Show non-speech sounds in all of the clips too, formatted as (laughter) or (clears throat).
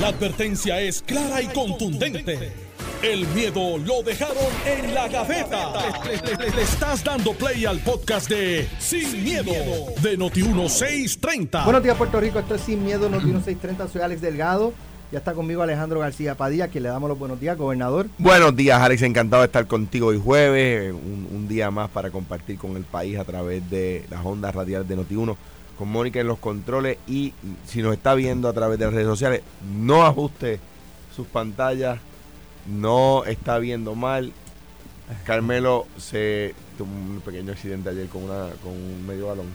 La advertencia es clara y contundente. El miedo lo dejaron en la gaveta. Le, le- le- le estás dando play al podcast de Sin, miedo, de Noti1630. Buenos días, Puerto Rico. Esto es Sin Miedo, Noti 630. Soy Alex Delgado. Ya está conmigo Alejandro García Padilla, que le damos los buenos días, gobernador. Buenos días, Alex. Encantado de estar contigo hoy jueves. Un, un día más para compartir con el país a través de las ondas radiales de Noti1 con Mónica en los controles. Y si nos está viendo a través de las redes sociales, no ajuste sus pantallas. No está viendo mal. Carmelo se tuvo un pequeño accidente ayer con, una, con un medio balón.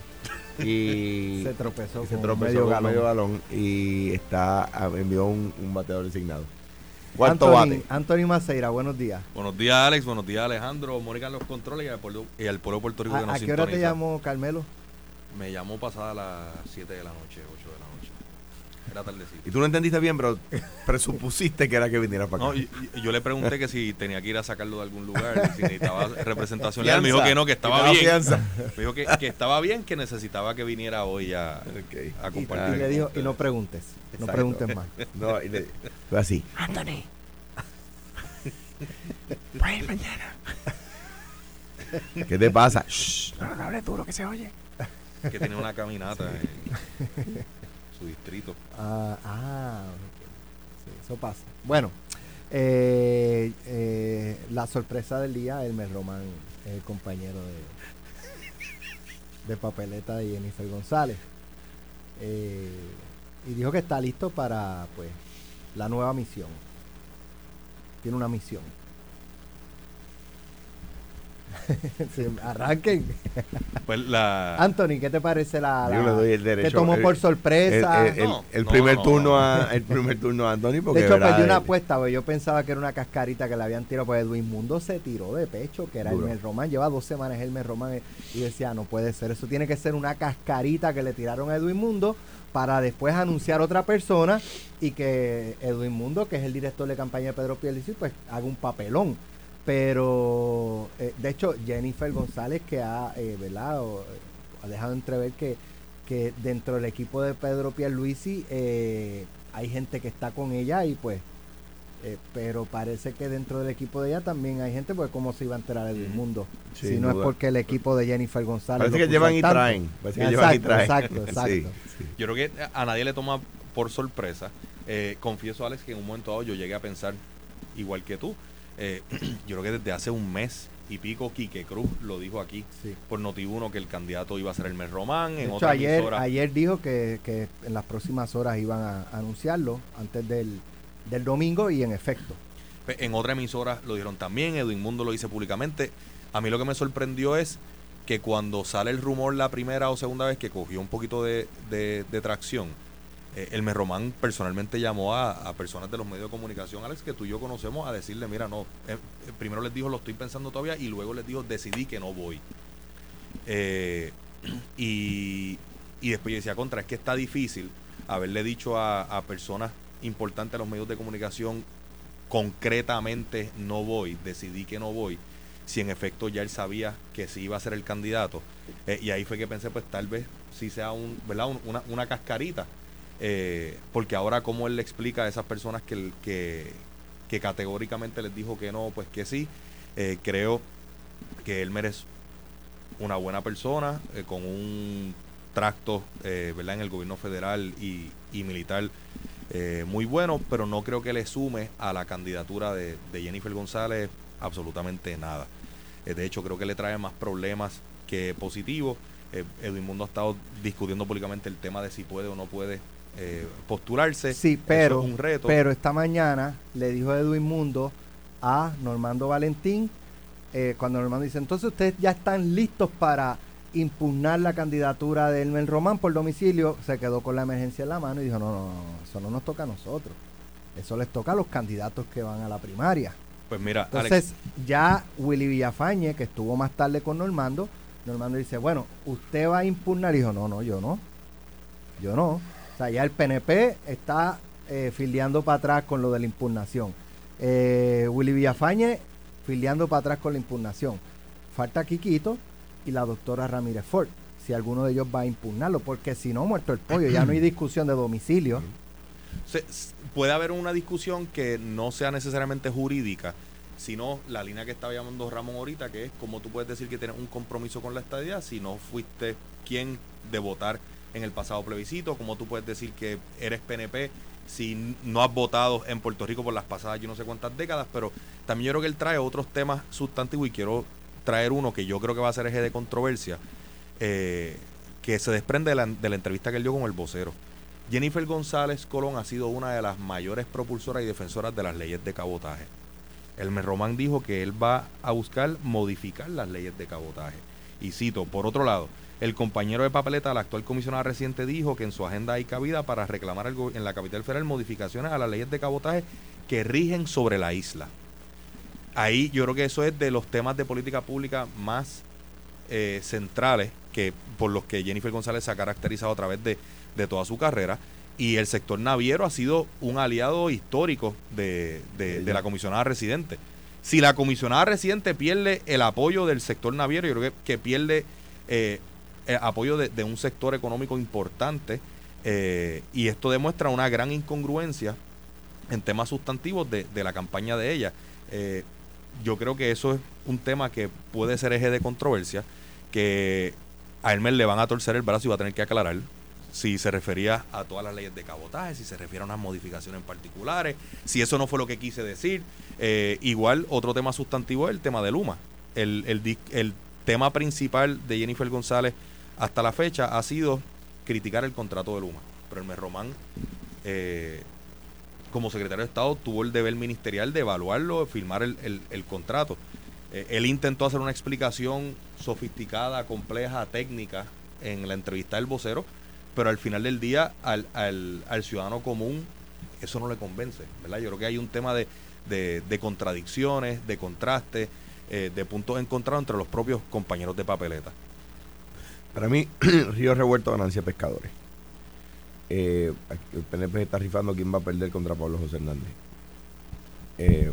Y (laughs) Se tropezó se con tropezó medio con medio balón y está envió un, un bateador designado. ¿Cuánto Anthony, bate? Anthony Maceira, buenos días. Buenos días, Alex. Buenos días, Alejandro. Mónica en los controles y al pueblo, y al pueblo de Puerto Rico que ¿A, nos a qué hora te llamó Carmelo? Me llamó pasada las 7 de la noche, 8 de la noche. Era tardecito. Y tú no entendiste bien, pero presupusiste que era que viniera para acá. No, y, y yo le pregunté que si tenía que ir a sacarlo de algún lugar, si necesitaba (laughs) representación legal. Me dijo que no, que estaba bien. fianza. Me dijo que, que estaba bien, que necesitaba que viniera hoy a, Ok. a Y, compartir. y le dijo, y no preguntes, no preguntes más. No, y le- fue así. Anthony. (laughs) ¿Qué te pasa? Shh, no, no hables duro que se oye. Que tenía una caminata en su distrito. Ah, ah. Sí, eso pasa. Bueno, eh, eh, la sorpresa del día, Elmer Román, el compañero de, de papeleta de Jennifer González. Eh, y dijo que está listo para pues la nueva misión. Tiene una misión. (laughs) Sí, arranquen. Pues la. Anthony, ¿qué te parece la, la- Yo le doy el derecho. te tomó el- por El, sorpresa? el- el- No, el no, primer no, turno no. a el primer turno a Anthony porque De hecho, perdí una apuesta, porque yo pensaba que era una cascarita que le habían tirado, pues Edwin Mundo se tiró de pecho, que era Duro. Elmer Román, lleva dos semanas Elmer Román, eh, y decía, no puede ser, eso tiene que ser una cascarita que le tiraron a Edwin Mundo para después anunciar otra persona y que Edwin Mundo, que es el director de campaña de Pedro Pierluisi, pues haga un papelón. Pero, eh, de hecho, Jennifer González, que ha, eh, ¿verdad? O, ha dejado entrever que, que dentro del equipo de Pedro Pierluisi eh, hay gente que está con ella y pues eh, pero parece que dentro del equipo de ella también hay gente, pues cómo se iba a enterar el mundo. Si no es porque el equipo de Jennifer González. Parece que llevan y traen. Parece que Exacto, llevan y traen. exacto, (laughs) exacto. Sí, sí. Yo creo que a nadie le toma por sorpresa. Eh, confieso, Alex, que en un momento dado yo llegué a pensar igual que tú. Eh, (clears throat) yo creo que desde hace un mes y pico, Quique Cruz lo dijo aquí Sí. por Noti1 que el candidato iba a ser el mes Román. De En hecho, otra ayer, emisora. ayer dijo que, que en las próximas horas iban a anunciarlo antes del, del domingo y en efecto. En otra emisora lo dijeron también, Edwin Mundo lo dice públicamente. A mí lo que me sorprendió es que cuando sale el rumor la primera o segunda vez que cogió un poquito de, de- de tracción, eh, el Merromán personalmente llamó a, personas de los medios de comunicación, Alex, que tú y yo conocemos, a decirle, mira, no, eh, eh, primero les dijo, lo estoy pensando todavía, y luego les dijo, decidí que no voy. Eh, (clears throat) y, y después yo decía, contra, es que está difícil haberle dicho a, personas importantes a los medios de comunicación concretamente no voy, decidí que no voy, si en efecto ya él sabía que sí iba a ser el candidato. Y ahí fue que pensé, pues tal vez sí sea un, ¿verdad? Un- una cascarita. Eh, porque ahora como él le explica a esas personas que, que, que categóricamente les dijo que no, pues que sí, eh, creo que él merece una buena persona, eh, con un tracto ¿verdad? en el gobierno federal y, y militar muy bueno, pero no creo que le sume a la candidatura de, de Jennifer González absolutamente nada. De hecho, creo que le trae más problemas que positivos. Edwin Mundo ha estado discutiendo públicamente el tema de si puede o no puede eh, postularse. Sí, Eso pero, es un reto. pero esta mañana le dijo Edwin Mundo a Normando Valentín, eh, cuando Normando dice, entonces ustedes ya están listos para impugnar la candidatura de Elmer Román por domicilio, se quedó con la emergencia en la mano y dijo, no, no, no, eso no nos toca a nosotros. Eso les toca a los candidatos que van a la primaria. pues mira, Alex, Entonces, ya Willy Villafañe, que estuvo más tarde con Normando, Normando dice, bueno, usted va a impugnar. Y dijo, no, no, yo no. Yo no. Sea, ya el PNP está eh, filiando para atrás con lo de la impugnación. Eh, Willy Villafañe filiando para atrás con la impugnación. Falta Quiquito y la doctora Ramírez Ford. Si alguno de ellos va a impugnarlo, porque si no, muerto el pollo, ya no hay discusión de domicilio. Puede haber una discusión que no sea necesariamente jurídica, sino la línea que estaba llamando Ramón ahorita, que es cómo tú puedes decir que tienes un compromiso con la estadía si no fuiste quien de votar en el pasado plebiscito, cómo tú puedes decir que eres PNP si no has votado en Puerto Rico por las pasadas yo no sé cuántas décadas, pero también yo creo que él trae otros temas sustantivos y quiero traer uno que yo creo que va a ser eje de controversia, eh, que se desprende de la, entrevista que él dio con el vocero. Jennifer González Colón ha sido una de las mayores propulsoras y defensoras de las leyes de cabotaje. Elmer Román dijo que él va a buscar modificar las leyes de cabotaje. Y cito, por otro lado, el compañero de papeleta, la actual comisionada reciente, dijo que en su agenda hay cabida para reclamar en la capital federal modificaciones a las leyes de cabotaje que rigen sobre la isla. Ahí yo creo que eso es de los temas de política pública más eh, centrales que por los que Jennifer González se ha caracterizado a través de, de toda su carrera. Y el sector naviero ha sido un aliado histórico de, de- de la comisionada residente. Si la comisionada residente pierde el apoyo del sector naviero, yo creo que, que pierde eh, el apoyo de, un sector económico importante. eh, y esto demuestra una gran incongruencia en temas sustantivos de, la campaña de ella. Eh, yo creo que eso es un tema que puede ser eje de controversia, que a Elmer le van a torcer el brazo y va a tener que aclarar si se refería a todas las leyes de cabotaje, si se refiere a unas modificaciones particulares, si eso no fue lo que quise decir. Eh, igual, otro tema sustantivo es el tema de Luma. El, el, el tema principal de Jennifer González hasta la fecha ha sido criticar el contrato de Luma. Pero Elmer Román, eh, como secretario de Estado, tuvo el deber ministerial de evaluarlo, de firmar el, el- el contrato. Eh, él intentó hacer una explicación sofisticada, compleja, técnica en la entrevista del vocero, pero al final del día al, al- al ciudadano común eso no le convence, ¿verdad? Yo creo que hay un tema de, de- de contradicciones, de contrastes, eh, de puntos encontrados entre los propios compañeros de papeleta. Para mí, (clears throat) Río Revuelto ganancia pescadores. Eh, aquí el PNP está rifando quién va a perder contra Pablo José Hernández. Eh,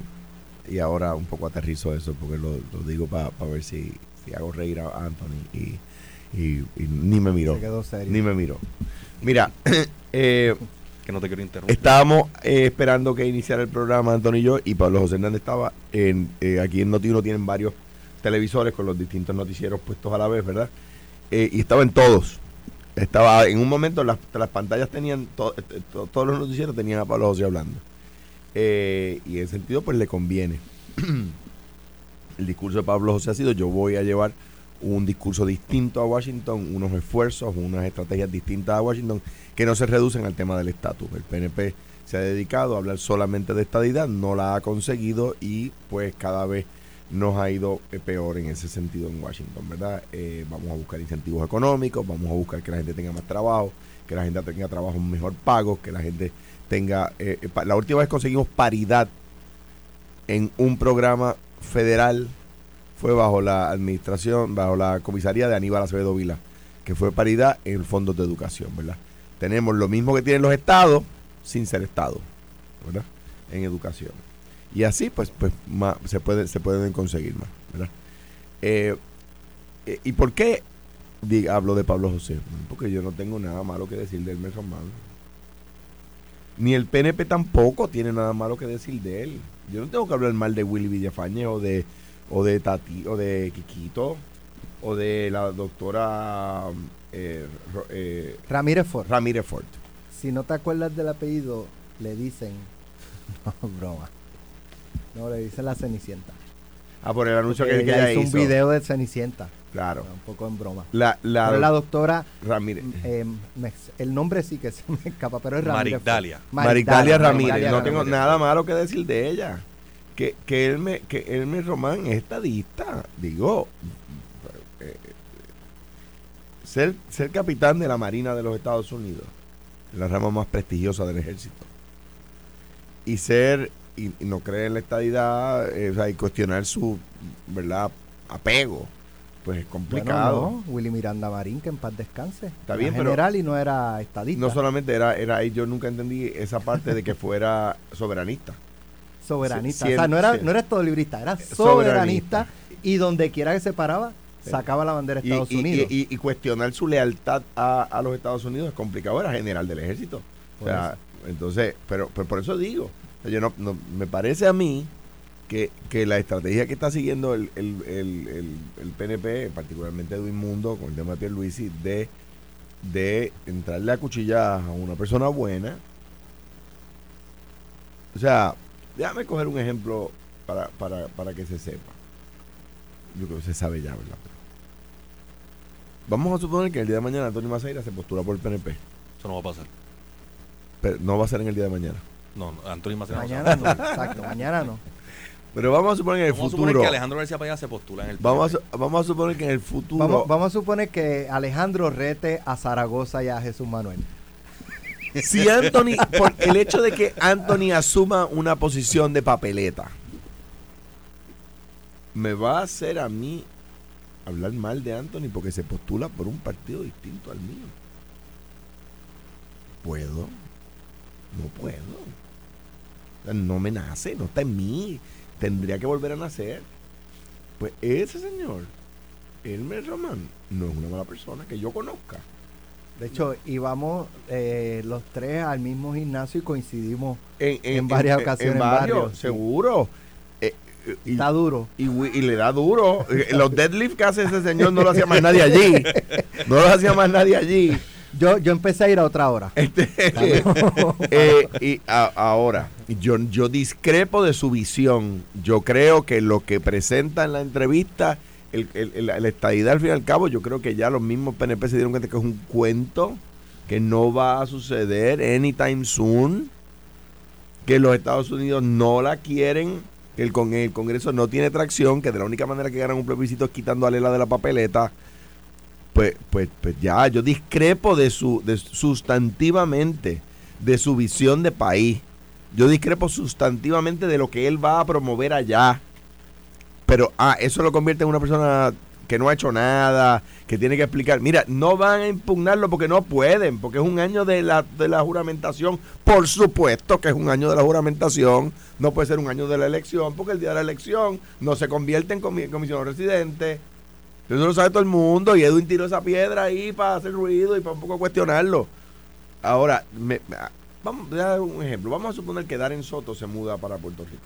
y ahora un poco aterrizo eso porque lo, lo digo para ver si, si hago reír a Anthony y, y- y ni me miró. Se quedó serio. Ni me miró. Mira, (clears throat) eh, Que no te quiero interrumpir. Estábamos eh, esperando que iniciara el programa Antonio y yo y Pablo José Hernández estaba en, eh, aquí en Noti1 tienen varios televisores con los distintos noticieros puestos a la vez, ¿verdad? Eh, y estaba en todos. Estaba en un momento las, las pantallas tenían to- eh, to- todos los noticieros tenían a Pablo José hablando. Eh, y en ese sentido pues le conviene. (clears throat) el discurso de Pablo José ha sido yo voy a llevar un discurso distinto a Washington, unos esfuerzos, unas estrategias distintas a Washington que no se reducen al tema del estatus. El PNP se ha dedicado a hablar solamente de estadidad, no la ha conseguido y pues cada vez nos ha ido eh, peor en ese sentido en Washington, ¿verdad? Eh, vamos a buscar incentivos económicos, vamos a buscar que la gente tenga más trabajo, que la gente tenga trabajo mejor pago, que la gente tenga... eh, la última vez conseguimos paridad en un programa federal fue bajo la administración, bajo la comisaría de Aníbal Acevedo Vila, que fue paridad en fondos de educación, ¿verdad? Tenemos lo mismo que tienen los estados sin ser estado, ¿verdad? En educación. Y así, pues, pues más, se, puede, se pueden conseguir más, ¿verdad? Eh, eh, ¿Y por qué di- hablo de Pablo José? Porque yo no tengo nada malo que decir de Elmer Román. Ni el PNP tampoco tiene nada malo que decir de él. Yo no tengo que hablar mal de Willy Villafañe o de o de Tati o de Quiquito o de la doctora eh, eh, Ramírez Ford. Ramírez Ford. Si no te acuerdas del apellido, le dicen. (laughs) No, broma. No, le dicen la Cenicienta. Ah, por el anuncio que, Porque que ella ella hizo hizo. un video de Cenicienta. Claro. Un poco en broma. La, la, Pero la doctora, Ramírez. eh, me- el nombre sí que se me escapa, pero es Ramírez. Ford. Marigdalia. Maritalia Ramírez. Marigdalia no tengo Ramírez. nada malo que decir de ella. Que, que él me, que él me Román es estadista. Digo, eh, ser, ser capitán de la Marina de los Estados Unidos, la rama más prestigiosa del ejército, y ser, y, y no creer en la estadidad, eh, o sea, y cuestionar su, ¿verdad?, apego, pues es complicado. Bueno, no, Willy Miranda Marín, que en paz descanse. Está Era bien, pero- general y no era estadista. No solamente era, era yo nunca entendí esa parte de que fuera soberanista. soberanista. O sea, no era, no era todo librista, era Soberanista. soberanista. Y donde quiera que se paraba, Sí. sacaba la bandera de Estados y- Unidos. y- y cuestionar su lealtad a, a los Estados Unidos es complicado. Era general del ejército. O sea, Entonces, pero, pero por eso digo, yo no, no- me parece a mí que, que la estrategia que está siguiendo el, el, el, el- el PNP, particularmente Edwin Mundo, con el tema de Pierluisi, de, de entrarle a cuchilladas a una persona buena. O sea, déjame coger un ejemplo para, para, para que se sepa. Yo creo que se sabe ya, ¿verdad? Vamos a suponer que el día de mañana Antonio Maceira se postula por el PNP. Eso no va a pasar. Pero no va a ser en el día de mañana. No, no, Antonio Maceira no se va a Mañana no, exacto, mañana no. Pero vamos a suponer que en el Vamos a suponer futuro. que Alejandro García Padilla se postula en el Vamos a, vamos a suponer que en el futuro. Vamos, vamos a suponer que Alejandro rete a Zaragoza y a Jesús Manuel. Si Anthony, por el hecho de que Anthony asuma una posición de papeleta, me va a hacer a mí hablar mal de Anthony porque se postula por un partido distinto al mío. ¿Puedo? No puedo. No me nace, no está en mí. Tendría que volver a nacer. Pues ese señor, Elmer Román, no es una mala persona que yo conozca. De hecho, íbamos eh, los tres al mismo gimnasio y coincidimos. en, En varias ocasiones en varios, seguro. Eh, eh, y, Está duro. y y le da duro. Eh, Los deadlift que hace ese señor no lo hacía más nadie allí. (laughs) No lo hacía más nadie allí. Yo, yo empecé a ir a otra hora. Este, (laughs) eh, y a- ahora, yo, yo discrepo de su visión. Yo creo que lo que presenta en la entrevista, el, el, el- la estadidad al fin y al cabo, yo creo que ya los mismos PNP se dieron cuenta que es un cuento, que no va a suceder anytime soon, que los Estados Unidos no la quieren, que el, con el Congreso no tiene tracción, que de la única manera que ganan un plebiscito es quitando a Lela de la papeleta pues, pues, pues ya, yo discrepo de su, de sustantivamente, de su visión de país. Yo discrepo sustantivamente de lo que él va a promover allá. Pero, ah, eso lo convierte en una persona que no ha hecho nada, que tiene que explicar. Mira, no van a impugnarlo porque no pueden, porque es un año de la, de la juramentación. Por supuesto que es un año de la juramentación. No puede ser un año de la elección, porque el día de la elección no se convierte en comi- comisionado residente. Eso lo sabe todo el mundo y Edwin tiró esa piedra ahí para hacer ruido y para un poco cuestionarlo. Ahora, me- me- ah, vamos voy a dar un ejemplo. Vamos a suponer que Darren Soto se muda para Puerto Rico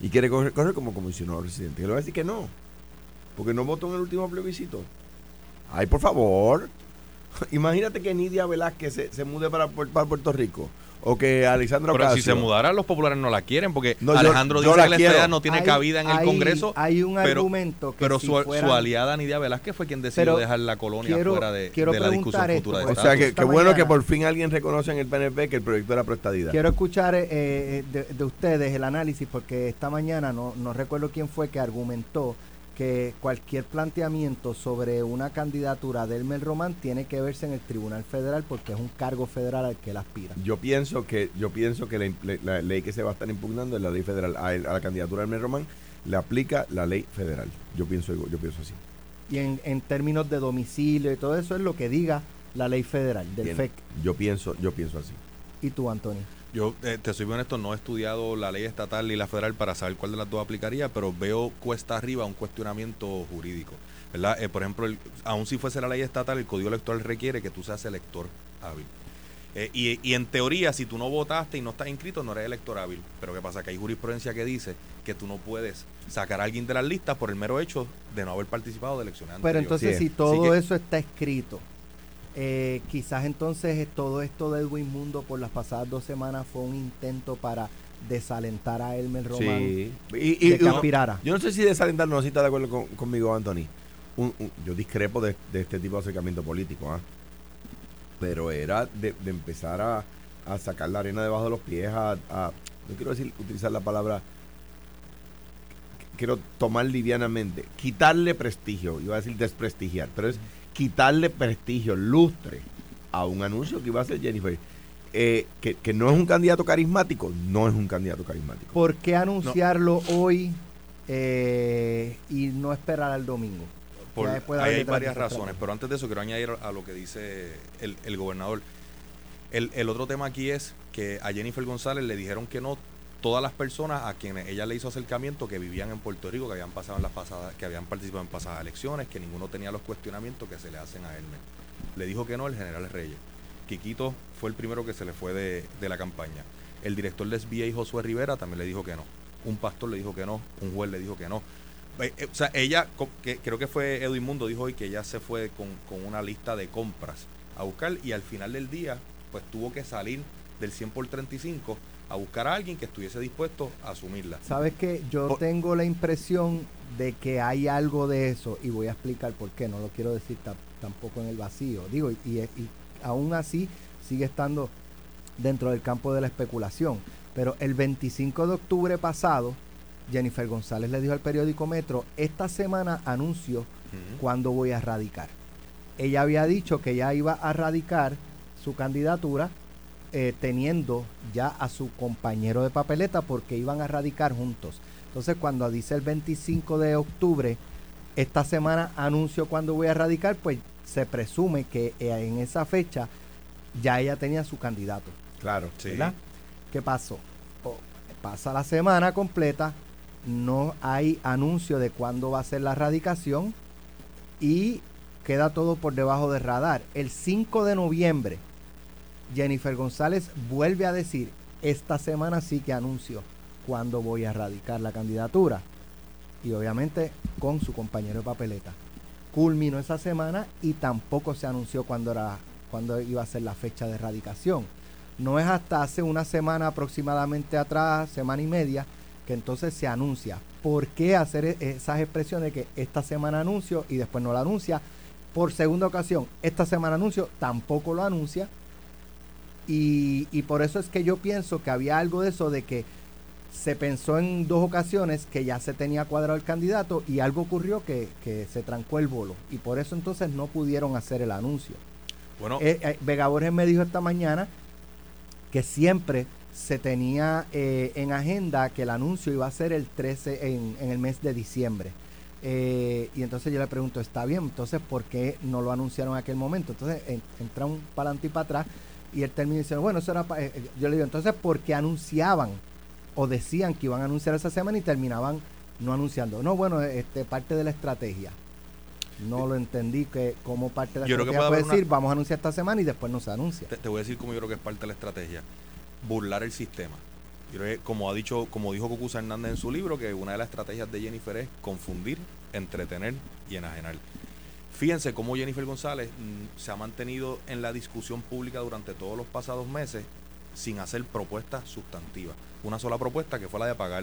y quiere correr, correr como comisionado residente. Y le va a decir que no, porque no votó en el último plebiscito. Ay, por favor. (laughs) Imagínate que Nidia Velázquez se, se mude para, para Puerto Rico o que Alexandra Pero si Ocasio. se mudara, los populares no la quieren porque No, yo- Alejandro yo dice la que la no tiene Hay- cabida en el hay- Congreso. Hay un pero- argumento que Pero si su, fueran- su aliada Nidia Velázquez fue quien decidió dejar la colonia quiero- fuera de, quiero de la discusión preguntar futura de esto, O sea, que, que bueno que mañana- por fin alguien reconoce en el PNP que el proyecto era proestadidad. Quiero escuchar eh, eh, de, de ustedes el análisis porque esta mañana no, no recuerdo quién fue que argumentó que cualquier planteamiento sobre una candidatura de Elmer Román tiene que verse en el Tribunal Federal porque es un cargo federal al que él aspira. Yo pienso que yo pienso que la, ley que se va a estar impugnando es la ley federal. A, él- a la candidatura de Elmer Román le aplica la ley federal. Yo pienso yo pienso así. Y en, en términos de domicilio y todo eso es lo que diga la ley federal del Bien, FEC. Yo pienso yo pienso así. ¿Y tú, Antonio? Yo, eh, te soy bien honesto, no he estudiado la ley estatal y la federal para saber cuál de las dos aplicaría, pero veo cuesta arriba un cuestionamiento jurídico. ¿verdad? Eh, por ejemplo, el- aun si fuese la ley estatal, el código electoral requiere que tú seas elector hábil. Eh, y, y en teoría, si tú no votaste y no estás inscrito, no eres elector hábil. Pero ¿qué pasa? Que hay jurisprudencia que dice que tú no puedes sacar a alguien de las listas por el mero hecho de no haber participado de elecciones Pero anteriores. entonces Sí, si todo que- eso está escrito, eh, quizás entonces eh, todo esto de Edwin Mundo por las pasadas dos semanas fue un intento para desalentar a Elmer Román Sí. Y, y- de que no, aspirara. yo no sé si desalentar no sé si está de acuerdo con- conmigo, Anthony. Un- un- yo discrepo de, de este tipo de acercamiento político, ¿ah? Pero era de, de empezar a, a sacar la arena debajo de los pies, a, a- no quiero decir utilizar la palabra quiero tomar livianamente, quitarle prestigio, iba a decir desprestigiar, pero es quitarle prestigio, lustre a un anuncio que iba a hacer Jennifer. Eh, que, que no es un candidato carismático, no es un candidato carismático. ¿Por qué anunciarlo hoy eh, y no esperar al domingo? Por- hay detrás varias razones, pero antes de eso quiero añadir a lo que dice el, el gobernador. El, el otro tema aquí es que a Jennifer González le dijeron que no todas las personas a quienes ella le hizo acercamiento que vivían en Puerto Rico, que habían pasado en las pasadas, que habían participado en pasadas elecciones, que ninguno tenía los cuestionamientos que se le hacen a Elmer. Le dijo que no el general Reyes, Quiquito fue el primero que se le fue de, de la campaña. El director de SBA, Josué Rivera, también le dijo que no. Un pastor le dijo que no, un juez le dijo que no. Eh, eh, O sea, ella, que, creo que fue Edwin Mundo, dijo hoy que ella se fue con, con una lista de compras a buscar y al final del día, pues tuvo que salir del 100 por 35 a buscar a alguien que estuviese dispuesto a asumirla. Sabes que yo Por- tengo la impresión de que hay algo de eso y voy a explicar por qué. No lo quiero decir ta- tampoco en el vacío. Digo, y, y- y aún así sigue estando dentro del campo de la especulación. Pero el 25 de octubre pasado, Jennifer González le dijo al periódico Metro, esta semana anuncio cuándo voy a radicar. Ella había dicho que ella iba a radicar su candidatura eh, teniendo ya a su compañero de papeleta porque iban a radicar juntos. Entonces cuando dice el 25 de octubre, esta semana anuncio cuándo voy a radicar, pues se presume que eh, en esa fecha ya ella tenía su candidato. Claro. Sí. ¿verdad? ¿Qué pasó? Pasa la semana completa, no hay anuncio de cuándo va a ser la radicación y queda todo por debajo del radar. El 5 de noviembre, Jennifer González vuelve a decir, esta semana sí que anuncio cuándo voy a radicar la candidatura. Y obviamente con su compañero de papeleta. Culminó esa semana y tampoco se anunció cuándo, era, iba a ser la fecha de radicación. No es hasta hace una semana aproximadamente atrás, semana y media, que entonces se anuncia. ¿Por qué hacer e- esas expresiones que esta semana anuncio y después no la anuncia? Por segunda ocasión, esta semana anuncio, tampoco lo anuncia. Y, y por eso es que yo pienso que había algo de eso de que se pensó en dos ocasiones que ya se tenía cuadrado el candidato y algo ocurrió que, que se trancó el bolo. Y por eso entonces no pudieron hacer el anuncio. Bueno, Eh, eh, Vega Borges me dijo esta mañana que siempre se tenía eh, en agenda que el anuncio iba a ser el 13 en, en el mes de diciembre. Eh, y entonces yo le pregunto, está bien, entonces ¿por qué no lo anunciaron en aquel momento? Entonces en- entra un para adelante y para atrás y él termina diciendo, bueno, eso era eh, eh, yo le digo, entonces ¿por qué anunciaban o decían que iban a anunciar esa semana y terminaban no anunciando? No, bueno, este parte de la estrategia. No lo entendí que como parte de la Yo creo que estrategia puede decir, una- vamos a anunciar esta semana y después no se anuncia. te, te voy a decir cómo yo creo que es parte de la estrategia. Burlar el sistema. Yo creo que, como ha dicho, como dijo Cucuza Hernández en su libro, que una de las estrategias de Jennifer es confundir, entretener y enajenar. Fíjense cómo Jennifer González mm, se ha mantenido en la discusión pública durante todos los pasados meses sin hacer propuestas sustantivas. Una sola propuesta que fue la de pagar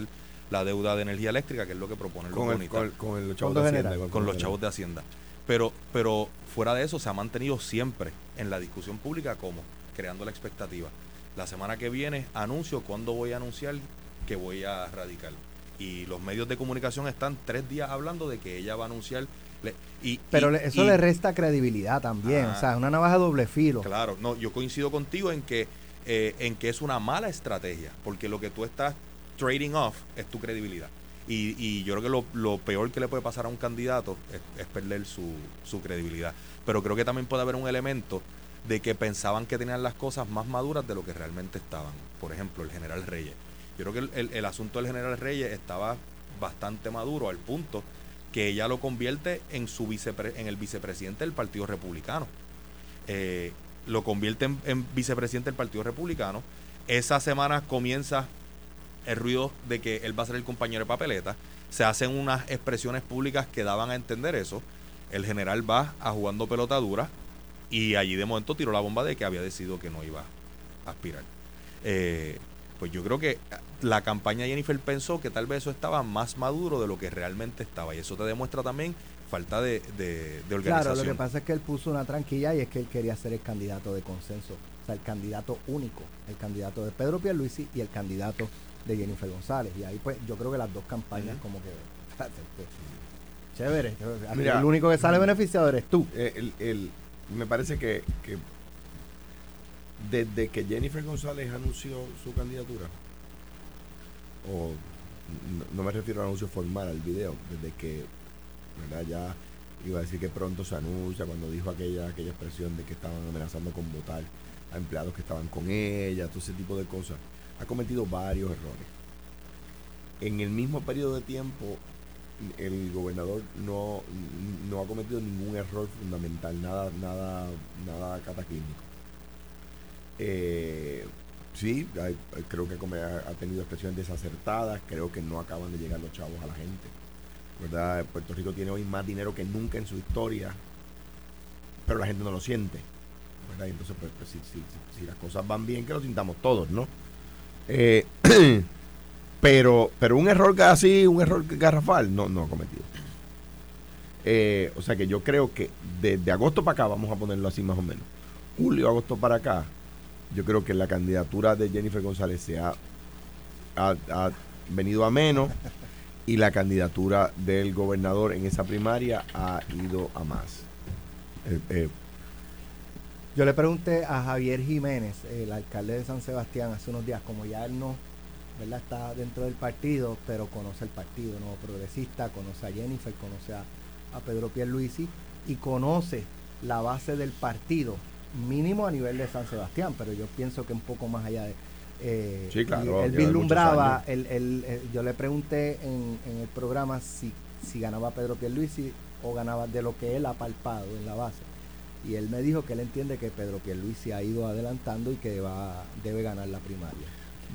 la deuda de energía eléctrica, que es lo que propone el Con el, con, el- con el chavo Fondo de general. Hacienda, con los chavos de Hacienda. Pero, pero fuera de eso, se ha mantenido siempre en la discusión pública como creando la expectativa. La semana que viene anuncio cuándo voy a anunciar que voy a radicar. Y los medios de comunicación están tres días hablando de que ella va a anunciar. Le- y, Pero y- eso y- le resta credibilidad también. Ah. O sea, es una navaja doble filo. Claro, no, yo coincido contigo en que, eh, en que es una mala estrategia, porque lo que tú estás trading off es tu credibilidad. Y, y yo creo que lo, lo peor que le puede pasar a un candidato es, es perder su, su credibilidad. Pero creo que también puede haber un elemento de que pensaban que tenían las cosas más maduras de lo que realmente estaban. Por ejemplo, el general Reyes. Yo creo que el, el- el asunto del general Reyes estaba bastante maduro al punto que ella lo convierte en su vicepre- en el vicepresidente del Partido Republicano. Eh, lo convierte en, en vicepresidente del Partido Republicano. Esa semana comienza el ruido de que él va a ser el compañero de papeleta. Se hacen unas expresiones públicas que daban a entender eso. El general va a jugando pelota dura y allí de momento tiró la bomba de que había decidido que no iba a aspirar. Eh, pues yo creo que la campaña de Jennifer pensó que tal vez eso estaba más maduro de lo que realmente estaba. Y eso te demuestra también falta de, de, de organización. Claro, lo que pasa es que él puso una tranquilla y es que él quería ser el candidato de consenso. O sea, el candidato único. El candidato de Pedro Pierluisi y el candidato de Jennifer González. Y ahí pues yo creo que las dos campañas como que... pues, Chévere. Mira. el único que sale beneficiado eres tú. Eh, el- el- me parece que, que desde que Jennifer González anunció su candidatura, o no, me refiero al anuncio formal, al video, desde que ya iba a decir que pronto se anuncia, cuando dijo aquella, aquella expresión de que estaban amenazando con votar a empleados que estaban con ella, todo ese tipo de cosas, ha cometido varios errores. En el mismo periodo de tiempo, el gobernador no, no ha cometido ningún error fundamental, nada, nada, nada cataclísmico. Eh, sí, creo que ha, tenido expresiones desacertadas, creo que no acaban de llegar los chavos a la gente. ¿verdad? Puerto Rico tiene hoy más dinero que nunca en su historia, pero la gente no lo siente. ¿verdad? Y entonces, pues, pues, si, las cosas van bien, que lo sintamos todos, ¿no? Eh, (clears throat) pero, pero un error así, un error garrafal, no, no ha cometido. Eh, o sea que yo creo que desde agosto para acá, vamos a ponerlo así más o menos, julio, agosto para acá, yo creo que la candidatura de Jennifer González se ha, ha- venido a menos y la candidatura del gobernador en esa primaria ha ido a más. Eh, eh, Yo le pregunté a Javier Jiménez, el alcalde de San Sebastián, hace unos días, como ya él no ¿verdad? está dentro del partido, pero conoce el partido nuevo progresista, conoce a Jennifer, conoce a, a Pedro Pierluisi y conoce la base del partido, mínimo a nivel de San Sebastián, pero yo pienso que un poco más allá de... eh, Sí, claro, él vislumbraba, él- él- él- yo le pregunté en, en el programa si, si ganaba Pedro Pierluisi o ganaba de lo que él ha palpado en la base. Y él me dijo que él entiende que Pedro Pierluisi ha ido adelantando y que va debe ganar la primaria.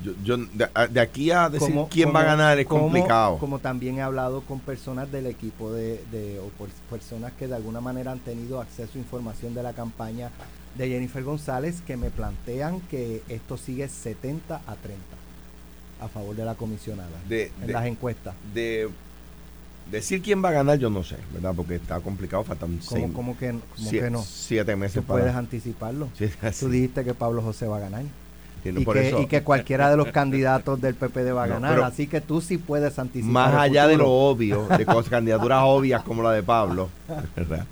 yo, yo- de, aquí a decir Como- quién va a ganar es como- complicado. Como también he hablado con personas del equipo de, de- o por personas que de alguna manera han tenido acceso a información de la campaña de Jennifer González que me plantean que esto sigue 70 a 30 a favor de la comisionada De- en de- las encuestas. de decir quién va a ganar, yo no sé, ¿verdad? Porque está complicado, faltan ¿Cómo, seis, cómo que, cómo sie- que no? siete meses Tú puedes anticiparlo. Sí, Tú dijiste que Pablo José va a ganar. Y, por que, eso, y que cualquiera de los candidatos del PPD va a No, ganar. Así que tú sí puedes anticipar. más allá de lo obvio, de (laughs) cosas, candidaturas obvias como la de Pablo, (laughs) ¿verdad?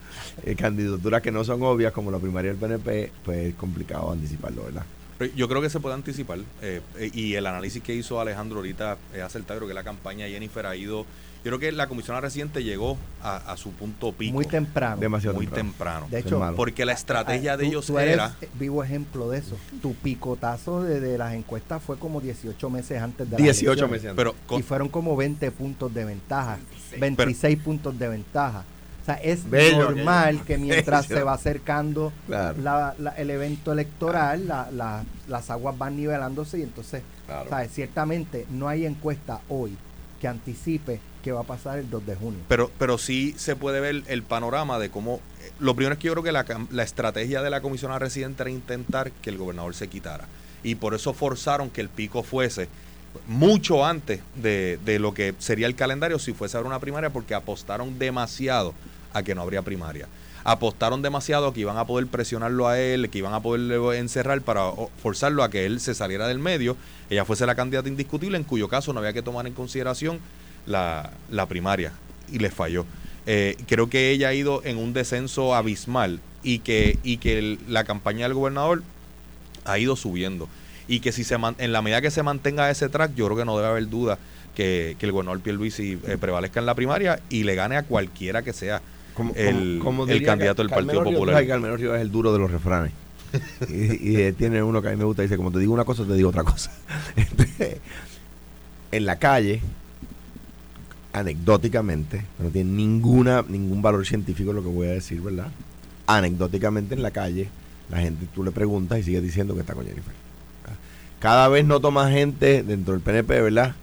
Eh, candidaturas que no son obvias como la primaria del PNP, pues es complicado anticiparlo, ¿verdad? Pero Yo creo que se puede anticipar. eh, eh, y el análisis que hizo Alejandro ahorita es acertado. Creo que la campaña de Jennifer ha ido. Yo creo que la comisionada reciente llegó a, a su punto pico. Muy temprano. Demasiado muy temprano. temprano. De hecho, es. Porque la estrategia Ah, de tú- ellos tú eres era. vivo ejemplo de eso. Tu picotazo de, de las encuestas fue como 18 meses antes de las 18 elecciones. meses antes. Pero con- Y fueron como 20 puntos de ventaja. 26 puntos de ventaja. O sea, es Bello, normal que (laughs) mientras Bello. se va acercando Claro. la- la- el evento electoral, la- la- las aguas van nivelándose y entonces, Claro. ¿sabes? ciertamente no hay encuesta hoy que anticipe que va a pasar el 2 de junio. Pero, pero sí se puede ver el panorama de cómo. eh, Lo primero es que yo creo que la, la estrategia de la comisionada residente era intentar que el gobernador se quitara. Y por eso forzaron que el pico fuese mucho antes de, de lo que sería el calendario si fuese a haber una primaria, porque apostaron demasiado a que no habría primaria. Apostaron demasiado a que iban a poder presionarlo a él, que iban a poderlo encerrar para forzarlo a que él se saliera del medio, ella fuese la candidata indiscutible, en cuyo caso no había que tomar en consideración la, la primaria y les falló. Eh, creo que ella ha ido en un descenso abismal y que, y que el- la campaña del gobernador ha ido subiendo. Y que si se man- en la medida que se mantenga ese track, yo creo que no debe haber duda que, que el gobernador Pierluisi eh, prevalezca en la primaria y le gane a cualquiera que sea Como, el, como- como el diría candidato del Partido Ríos, Popular. ay, Carmelo Ríos es el duro de los refranes. y, y, eh, tiene uno que a mí me gusta, dice, como te digo una cosa, te digo otra cosa. (laughs) Este, en la calle, anecdóticamente, no tiene ninguna ningún valor científico lo que voy a decir, ¿verdad? Anecdóticamente en la calle, la gente tú le preguntas y sigue diciendo que está con Jennifer. Cada vez noto más gente dentro del PNP, ¿verdad?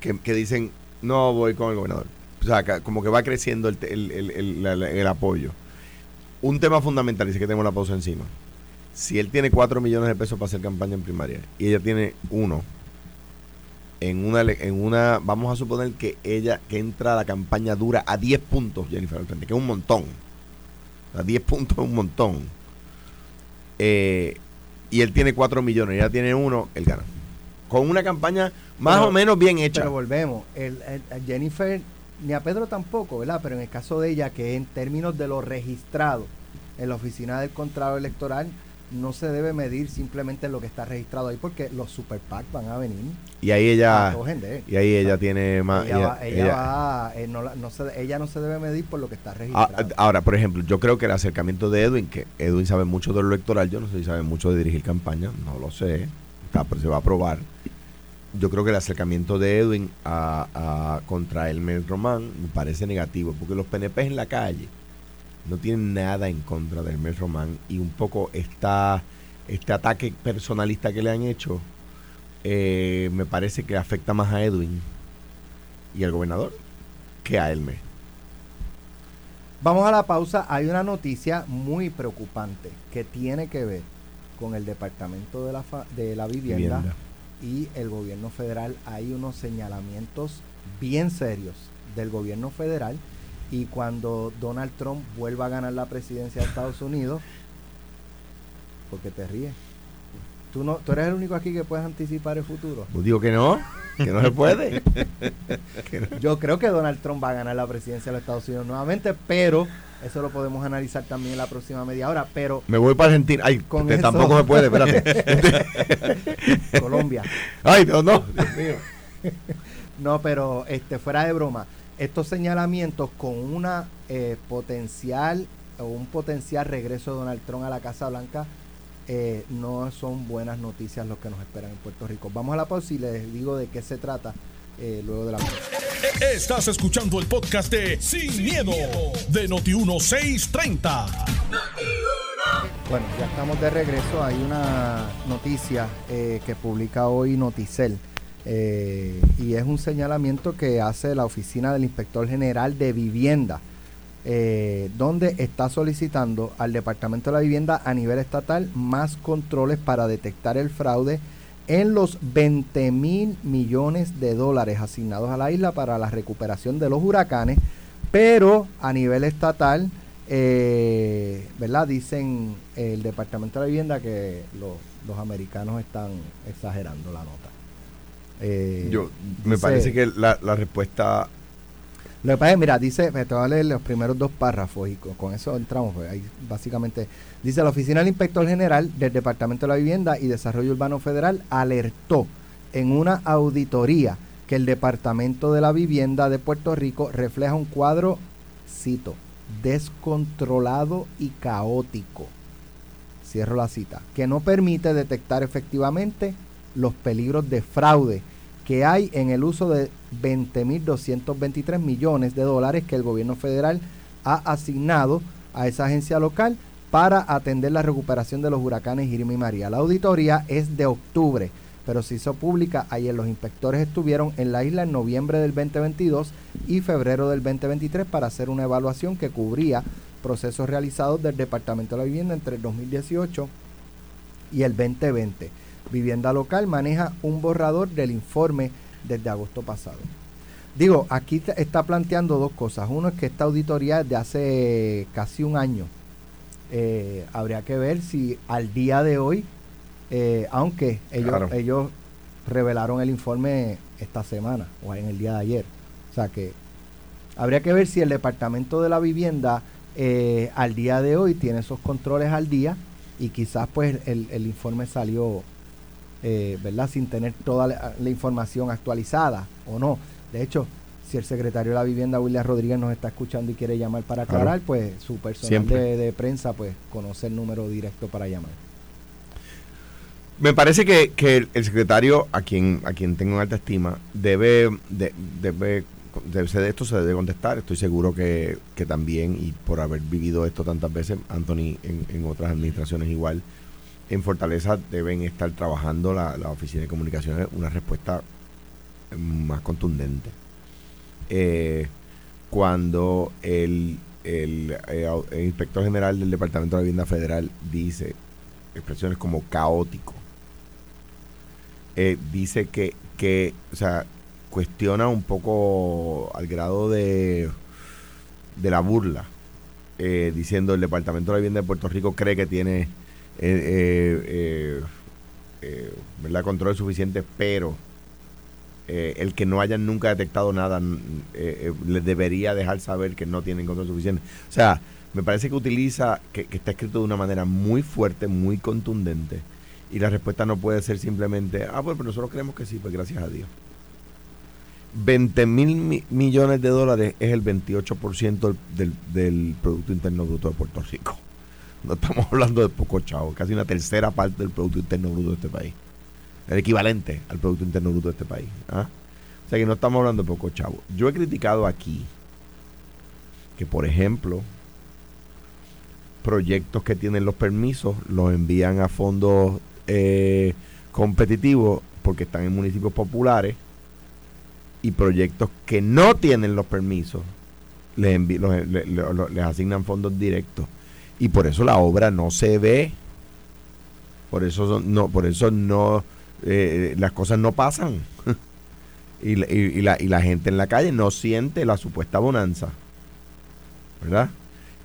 Que, que dicen, no voy con el gobernador. O sea, como que va creciendo el, el- el- el- apoyo. Un tema fundamental, dice que tengo la pausa encima. Si él tiene 4 millones de pesos para hacer campaña en primaria y ella tiene uno, en una, en una, vamos a suponer que ella, que entra a la campaña dura a 10 puntos, Jennifer al frente, que es un montón. A 10 puntos es un montón. Eh, y él tiene 4 millones ella tiene uno, él gana. Con una campaña más Pero- o menos bien hecha. Pero volvemos, el, el- a Jennifer, ni a Pedro tampoco, ¿verdad? Pero en el caso de ella, que en términos de lo registrado en la oficina del contrato electoral, no se debe medir simplemente lo que está registrado ahí, porque los super PAC van a venir y ahí ella, coger y ahí ella tiene más. ella, ella- va, ella ella- va, eh, no, no se, ella no se debe medir por lo que está Ah, registrado. ahora, por ejemplo, yo creo que el acercamiento de Edwin, que Edwin sabe mucho de lo electoral, yo no sé si sabe mucho de dirigir campaña, no lo sé, está, pero se va a probar. Yo creo que el acercamiento de Edwin a, a- contra Elmer Román me parece negativo, porque los PNP en la calle no tienen nada en contra de Elmer Román y un poco está este ataque personalista que le han hecho, eh, me parece que afecta más a Edwin y al gobernador que a Elmer. Vamos a la pausa. Hay una noticia muy preocupante que tiene que ver con el Departamento de la, Fa- de la Vivienda, Vivienda. y el gobierno federal. Hay unos señalamientos bien serios del gobierno federal y cuando Donald Trump vuelva a ganar la presidencia de Estados Unidos, porque te ríes. Tú, no, tú eres el único aquí que puedes anticipar el futuro. Pues digo que no, que no se puede. No. (laughs) Yo creo que Donald Trump va a ganar la presidencia de los Estados Unidos nuevamente, pero eso lo podemos analizar también en la próxima media hora. Pero Me voy para Argentina. Ay, Con que eso- tampoco se puede, espérate. (laughs) (laughs) Colombia. Ay, no, no. Dios mío. No, pero este fuera de broma, estos señalamientos con una eh, potencial o un potencial regreso de Donald Trump a la Casa Blanca eh, no son buenas noticias los que nos esperan en Puerto Rico. Vamos a la pausa y les digo de qué se trata eh, luego de la pausa. Estás escuchando el podcast de Sin, miedo, de Noti1630. Bueno, ya estamos de regreso. Hay una noticia eh, que publica hoy Noticel eh, y es un señalamiento que hace la Oficina del Inspector General de Vivienda, eh, donde está solicitando al Departamento de la Vivienda a nivel estatal más controles para detectar el fraude en los 20 mil millones de dólares asignados a la isla para la recuperación de los huracanes, pero a nivel estatal, eh, ¿verdad? Dicen el Departamento de la Vivienda que los, los americanos están exagerando la nota. Eh, Yo, me dice- parece que la, la respuesta lo que pasa es, mira, dice, me te voy a leer los primeros dos párrafos y con, con eso entramos. pues, ahí básicamente dice, la Oficina del Inspector General del Departamento de la Vivienda y Desarrollo Urbano Federal alertó en una auditoría que el Departamento de la Vivienda de Puerto Rico refleja un cuadro, cito, descontrolado y caótico. Cierro la cita. Que no permite detectar efectivamente los peligros de fraude que hay en el uso de 20.223 millones de dólares que el gobierno federal ha asignado a esa agencia local para atender la recuperación de los huracanes Irma y María. La auditoría es de octubre, pero se hizo pública ayer. Los inspectores estuvieron en la isla en noviembre del 2022 y febrero del 2023 para hacer una evaluación que cubría procesos realizados del Departamento de la Vivienda entre el 2018 y el 2020. Vivienda Local maneja un borrador del informe desde agosto pasado. Digo, aquí está planteando dos cosas. Uno es que esta auditoría es de hace casi un año. Eh, habría que ver si al día de hoy, eh, aunque ellos, Claro. ellos revelaron el informe esta semana o en el día de ayer. O sea que habría que ver si el Departamento de la Vivienda eh, al día de hoy tiene esos controles al día y quizás pues el, el informe salió eh, ¿verdad? Sin tener toda la, la información actualizada o no. De hecho, si el secretario de la vivienda, William Rodríguez, nos está escuchando y quiere llamar para Claro. aclarar, pues su personal de, de prensa pues conoce el número directo para llamar. Me parece que, que el, secretario, a quien a quien tengo en alta estima, debe, de- debe, de esto, se debe contestar. Estoy seguro que, que también, y por haber vivido esto tantas veces, Anthony en, en otras administraciones igual, en Fortaleza deben estar trabajando la, la Oficina de Comunicaciones una respuesta más contundente. Eh, cuando el, eh, el inspector general del Departamento de Vivienda Federal dice expresiones como caótico, eh, dice que, que, o sea, cuestiona un poco al grado de, de la burla, eh, diciendo el Departamento de Vivienda de Puerto Rico cree que tiene eh, eh, eh, ¿verdad? control suficiente, pero eh, el que no hayan nunca detectado nada les debería dejar saber que no tienen control suficiente. O sea, me parece que utiliza, que, está escrito de una manera muy fuerte, muy contundente, y la respuesta no puede ser simplemente, ah, pues pero nosotros creemos que sí, pues gracias a Dios. 20 mil mi- millones de dólares es el 28% del, del, del Producto Interno Bruto de Puerto Rico. No estamos (laughs) hablando de poco chavo, casi una tercera parte del Producto Interno Bruto de este país. El equivalente al Producto Interno Bruto de este país. ¿ah? O sea que no estamos hablando de poco chavo. Yo he criticado aquí que, por ejemplo, proyectos que tienen los permisos los envían a fondos eh, competitivos porque están en municipios populares y proyectos que no tienen los permisos les, asignan fondos directos y por eso la obra no se ve. Por eso no por eso no eh, las cosas no pasan. (laughs) Y, la- y- la, gente en la calle no siente la supuesta bonanza ¿verdad?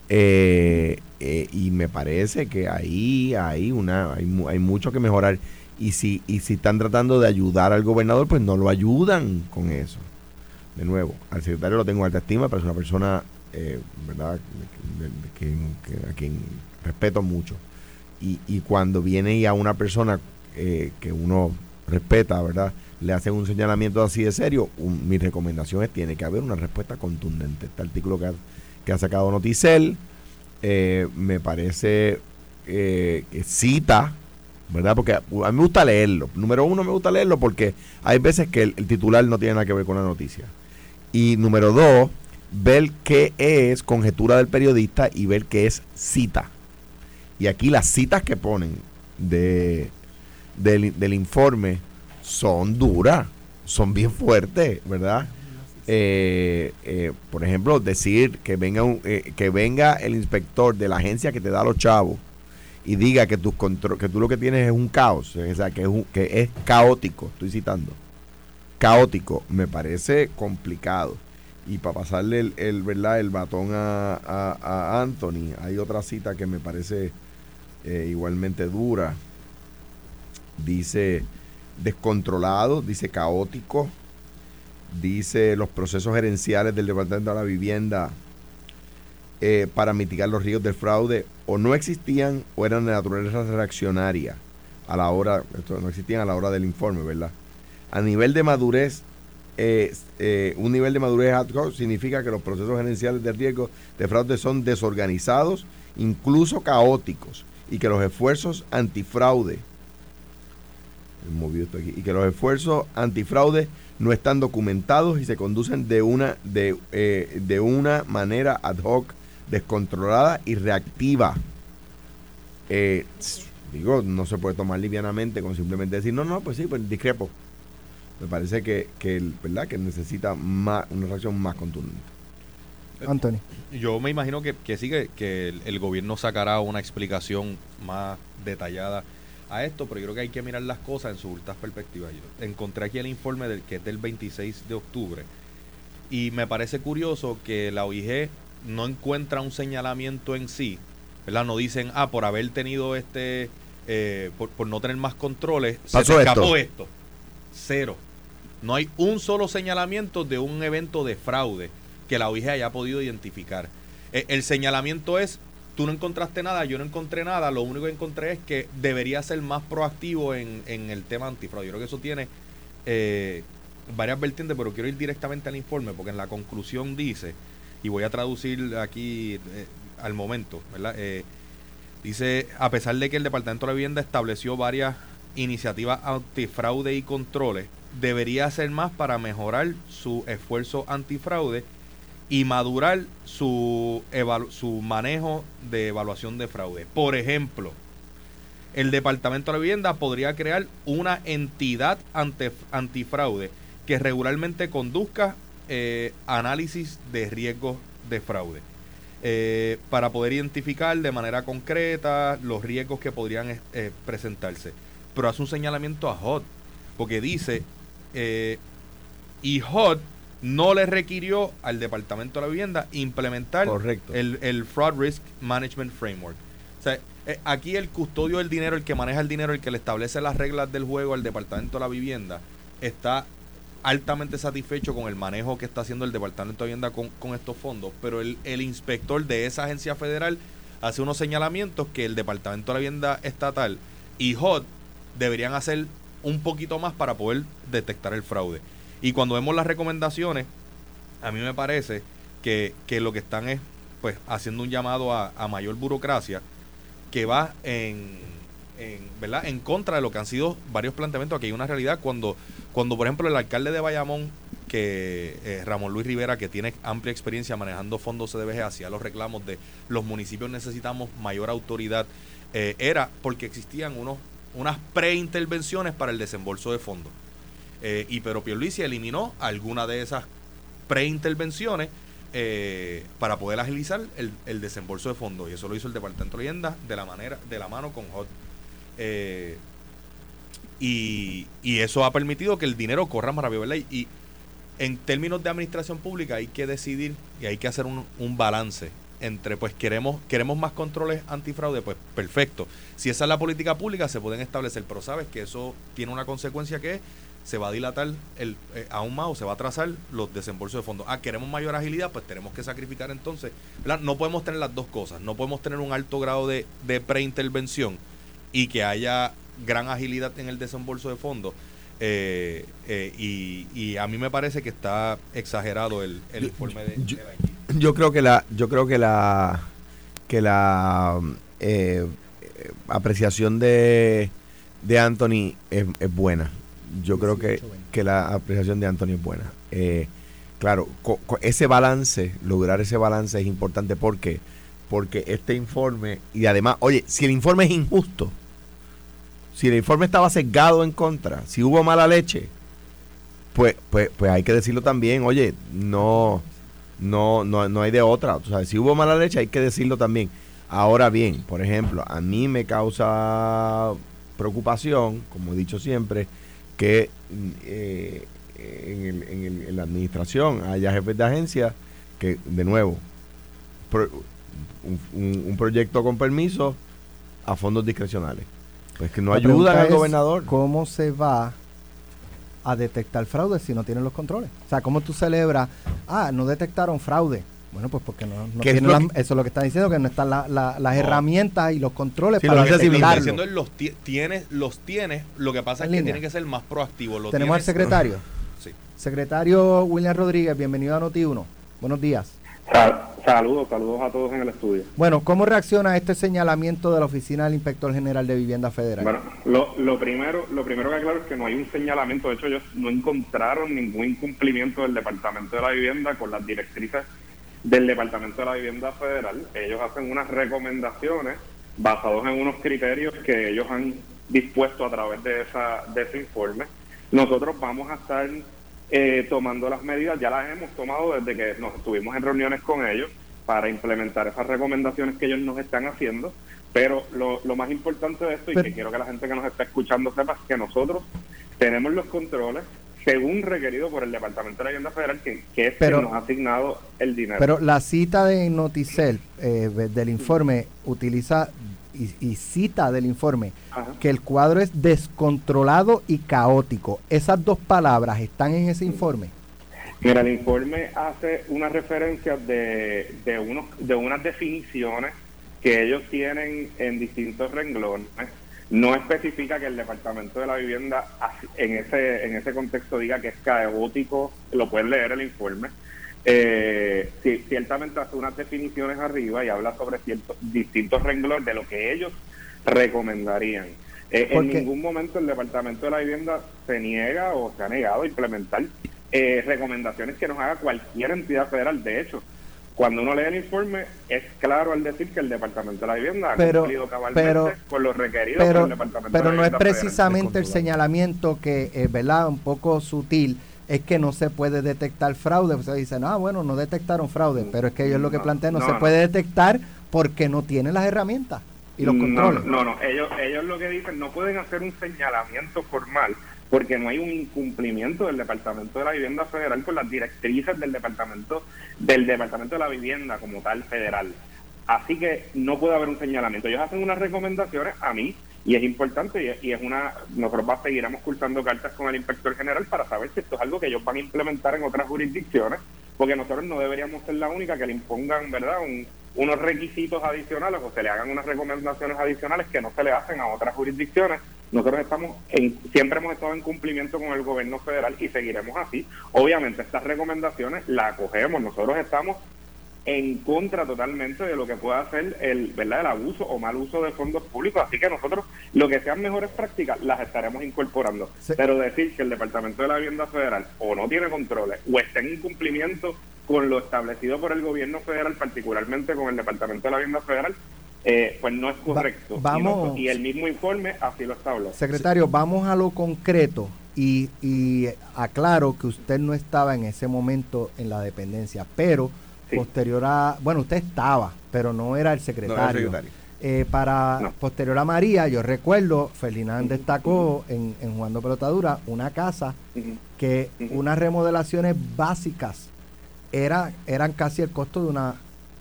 Eh, eh, y me parece que ahí hay una hay, hay mucho que mejorar. Y si y si están tratando de ayudar al gobernador pues no lo ayudan con eso. De nuevo al secretario lo tengo en alta estima pero es una persona eh, verdad que- a quien respeto mucho y, y cuando viene y a una persona eh, que uno respeta verdad le hacen un señalamiento así de serio mi recomendación es tiene que haber una respuesta contundente este artículo que ha, que ha sacado Noticel eh, me parece eh, que cita, ¿verdad? Porque a mí me gusta leerlo. Número uno, me gusta leerlo porque hay veces que el titular no tiene nada que ver con la noticia. Y número dos, ver qué es conjetura del periodista y ver qué es cita. Y aquí las citas que ponen de, del, del informe son duras, son bien fuertes, ¿verdad? eh, eh, por ejemplo, decir que venga, un- eh, que venga el inspector de la agencia que te da los chavos y diga que, tus contro- que tú lo que tienes es un caos, o sea, que es, que es caótico, estoy citando, caótico, me parece complicado. Y para pasarle el, el, ¿verdad? el batón a, a- Anthony, hay otra cita que me parece eh, igualmente dura. Dice descontrolado, dice caótico, dice los procesos gerenciales del Departamento de la Vivienda eh, para mitigar los riesgos del fraude o no existían o eran de naturaleza reaccionaria a la hora, esto no existían a la hora del informe, ¿verdad? A nivel de madurez, eh, eh, un nivel de madurez ad hoc significa que los procesos gerenciales de riesgo de fraude son desorganizados, incluso caóticos, y que los esfuerzos antifraude, y que los esfuerzos antifraude no están documentados y se conducen de una, de, eh, de una manera ad hoc, descontrolada y reactiva. Eh, digo, no se puede tomar livianamente con simplemente decir, no, no, pues sí, pues discrepo. Me parece que, que el- ¿verdad? que necesita más, una reacción más contundente. Anthony. Yo me imagino que, que sí, que, que el, el gobierno sacará una explicación más detallada a esto, pero yo creo que hay que mirar las cosas en sus justas perspectivas. Yo encontré aquí el informe del, que es del 26 de octubre y me parece curioso que la OIG no encuentra un señalamiento en sí, ¿verdad? No dicen, ah, por haber tenido este, eh, por, por no tener más controles, se Pasó esto. escapó esto. Cero. No hay un solo señalamiento de un evento de fraude que la OIG haya podido identificar. Eh, el señalamiento es, tú no encontraste nada, yo no encontré nada, lo único que encontré es que debería ser más proactivo en, en el tema antifraude. Yo creo que eso tiene eh, varias vertientes, pero quiero ir directamente al informe porque en la conclusión dice, y voy a traducir aquí eh, al momento, ¿verdad? Eh, dice, a pesar de que el Departamento de la Vivienda estableció varias iniciativas antifraude y controles, debería hacer más para mejorar su esfuerzo antifraude y madurar su, su manejo de evaluación de fraude. Por ejemplo, el Departamento de la Vivienda podría crear una entidad antifraude que regularmente conduzca eh, análisis de riesgos de fraude eh, para poder identificar de manera concreta los riesgos que podrían eh, presentarse. Pero hace un señalamiento a HOT, porque dice, eh, y HOT no le requirió al Departamento de la Vivienda implementar Correcto. el, el Fraud Risk Management Framework. O sea, eh, aquí el custodio del dinero, el que maneja el dinero, el que le establece las reglas del juego al Departamento de la Vivienda, está altamente satisfecho con el manejo que está haciendo el Departamento de Vivienda con, con estos fondos, pero el, el inspector de esa agencia federal hace unos señalamientos que el Departamento de la Vivienda Estatal y HOT deberían hacer un poquito más para poder detectar el fraude. Y cuando vemos las recomendaciones, a mí me parece que, que lo que están es pues haciendo un llamado a, a mayor burocracia que va en, en, ¿verdad? en contra de lo que han sido varios planteamientos. Aquí hay una realidad cuando, cuando por ejemplo, el alcalde de Bayamón que eh, Ramón Luis Rivera, que tiene amplia experiencia manejando fondos CDBG, hacía los reclamos de los municipios necesitamos mayor autoridad, eh, era porque existían unos, unas preintervenciones para el desembolso de fondos. Eh, y pero Pierluisi eliminó alguna de esas preintervenciones eh, para poder agilizar el, el, desembolso de fondos. Y eso lo hizo el Departamento de Leyenda de la manera, de la mano con HOT. Eh, y, y, eso ha permitido que el dinero corra más rápido, ¿verdad? Y, en términos de administración pública hay que decidir y hay que hacer un, un balance entre pues queremos queremos más controles antifraude, pues perfecto. Si esa es la política pública se pueden establecer, pero sabes que eso tiene una consecuencia que se va a dilatar el, eh, aún más o se va a atrasar los desembolsos de fondos. Ah, queremos mayor agilidad, pues tenemos que sacrificar entonces. No podemos tener las dos cosas. No podemos tener un alto grado de, de preintervención y que haya gran agilidad en el desembolso de fondos. Eh, eh, y, y, a mí me parece que está exagerado el, el informe de, yo, yo, creo que la yo creo que la que la eh, apreciación de, de Anthony es, es buena yo creo que, que, la apreciación de Antonio es buena. Eh, claro, ese balance, lograr ese balance es importante. ¿Por qué? Porque este informe, y además, oye, si el informe es injusto, si el informe estaba sesgado en contra, si hubo mala leche, pues, pues, pues hay que decirlo también, oye, no, no, no, no hay de otra. O sea, si hubo mala leche, hay que decirlo también. Ahora bien, por ejemplo, a mí me causa preocupación, como he dicho siempre, que eh, en, el, en, el, en, la administración haya jefes de agencia que, de nuevo, pro, un, un, proyecto con permiso a fondos discrecionales. Pues que no ayudan al gobernador. ¿Cómo se va a detectar fraude si no tienen los controles? O sea, ¿cómo tú celebras? Ah, no detectaron fraude. Bueno, pues porque no, no tiene la, eso es lo que está diciendo, que no están la, la, las no. herramientas y los controles sí, para detectarlo. Los tienes, los tienes, lo que pasa es que tienen que ser más proactivos. Tenemos al secretario. sí. Secretario William Rodríguez, bienvenido a Noti1. Buenos días. Saludos, saludos a todos en el estudio. Bueno, ¿cómo reacciona a este señalamiento de la Oficina del Inspector General de Vivienda Federal? Bueno, lo, lo, primero, lo primero que aclaro es que no hay un señalamiento, de hecho ellos no encontraron ningún incumplimiento del Departamento de la Vivienda con las directrices del Departamento de la Vivienda Federal. Ellos hacen unas recomendaciones basados en unos criterios que ellos han dispuesto a través de, esa, de ese informe. Nosotros vamos a estar eh, tomando las medidas, ya las hemos tomado desde que nos estuvimos en reuniones con ellos para implementar esas recomendaciones que ellos nos están haciendo. Pero lo, lo más importante de esto, y que quiero que la gente que nos está escuchando sepa, es que nosotros tenemos los controles, según requerido por el Departamento de la Vivienda Federal, que, que es pero, quien nos ha asignado el dinero. Pero la cita de Noticel eh, del informe utiliza y, y cita del informe Ajá. que el cuadro es descontrolado y caótico. ¿Esas dos palabras están en ese informe? Mira, el informe hace una referencia de, de, unos, de unas definiciones que ellos tienen en distintos renglones no especifica que el Departamento de la Vivienda en ese en ese contexto diga que es caótico, lo pueden leer el informe. Eh, sí, ciertamente hace unas definiciones arriba y habla sobre ciertos distintos renglones de lo que ellos recomendarían. Eh, en ningún momento el Departamento de la Vivienda se niega o se ha negado a implementar eh, recomendaciones que nos haga cualquier entidad federal. De hecho, cuando uno lee el informe, es claro al decir que el Departamento de la Vivienda pero, ha cumplido cabalmente pero, con los requeridos pero, por el Departamento pero de la no es precisamente el señalamiento que, eh, ¿verdad? Un poco sutil, es que no se puede detectar fraude. O sea, dicen, ah, bueno, no detectaron fraude, pero es que ellos lo que plantean no, no se no. puede detectar porque no tienen las herramientas y los controles. No, no, ellos, ellos lo que dicen, no pueden hacer un señalamiento formal porque no hay un incumplimiento del Departamento de la Vivienda Federal con las directrices del Departamento del Departamento de la Vivienda como tal federal. Así que no puede haber un señalamiento. Ellos hacen unas recomendaciones a mí y es importante y es, una nosotros va, seguiremos cursando cartas con el inspector general para saber si esto es algo que ellos van a implementar en otras jurisdicciones, porque nosotros no deberíamos ser la única que le impongan, ¿verdad?, un, unos requisitos adicionales o se le hagan unas recomendaciones adicionales que no se le hacen a otras jurisdicciones. Nosotros estamos en, siempre hemos estado en cumplimiento con el gobierno federal y seguiremos así. Obviamente estas recomendaciones las acogemos, nosotros estamos en contra totalmente de lo que pueda hacer el, ¿verdad? el abuso o mal uso de fondos públicos. Así que nosotros, lo que sean mejores prácticas, las estaremos incorporando. Sí. Pero decir que el Departamento de la Vivienda Federal o no tiene controles o está en incumplimiento con lo establecido por el gobierno federal, particularmente con el Departamento de la Vivienda Federal, eh, pues no es correcto. Y vamos. no- y el mismo informe así lo establece. Secretario, vamos a lo concreto y, y aclaro que usted no estaba en ese momento en la dependencia, pero Sí. posterior a, bueno, usted estaba, pero no era el secretario. secretario. Eh, para No. posterior a María, yo recuerdo, Ferdinand destacó en, en Jugando Pelotadura una casa que unas remodelaciones básicas era, eran casi el costo de una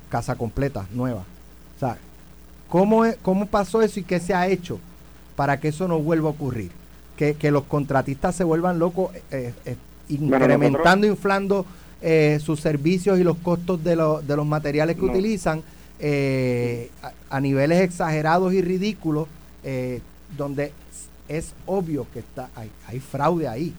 casa completa, nueva. O sea, ¿cómo, ¿cómo pasó eso y qué se ha hecho para que eso no vuelva a ocurrir? Que, que los contratistas se vuelvan locos eh, eh, incrementando, nosotros- inflando eh, sus servicios y los costos de, lo- de los materiales que No. utilizan eh, a, a niveles exagerados y ridículos, eh, donde es obvio que está hay, hay fraude ahí.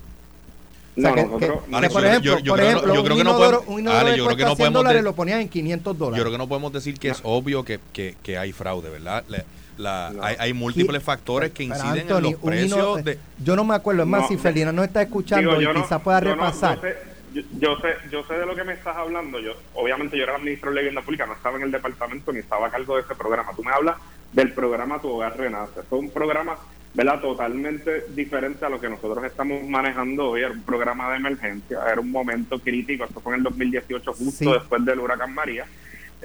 O sea, No, que, que- Alex, que, por yo- ejemplo, yo- yo por creo que no- ejemplo, yo creo un que no inodoro, un inodoro Ale, que yo creo que no 100 podemos dólares de- lo ponían en 500 Yo dólares. creo que no podemos decir que es obvio que, que, que hay fraude, ¿verdad? La- la- No. hay, hay múltiples factores que Pero, inciden Anthony, en los precios ino- de... Yo no me acuerdo, es más, No, si Ferdinand no está escuchando Digo, y yo no- quizás pueda yo no- repasar. yo, sé, yo, yo sé, yo sé de lo que me estás hablando. Yo, obviamente yo era el ministro de Vivienda Pública, no estaba en el departamento ni estaba a cargo de ese programa. Tú me hablas del programa Tu Hogar Renace. Fue un programa, ¿verdad? Totalmente diferente a lo que nosotros estamos manejando hoy. Era un programa de emergencia, era un momento crítico. Esto fue en el 2018, justo Sí. después del huracán María.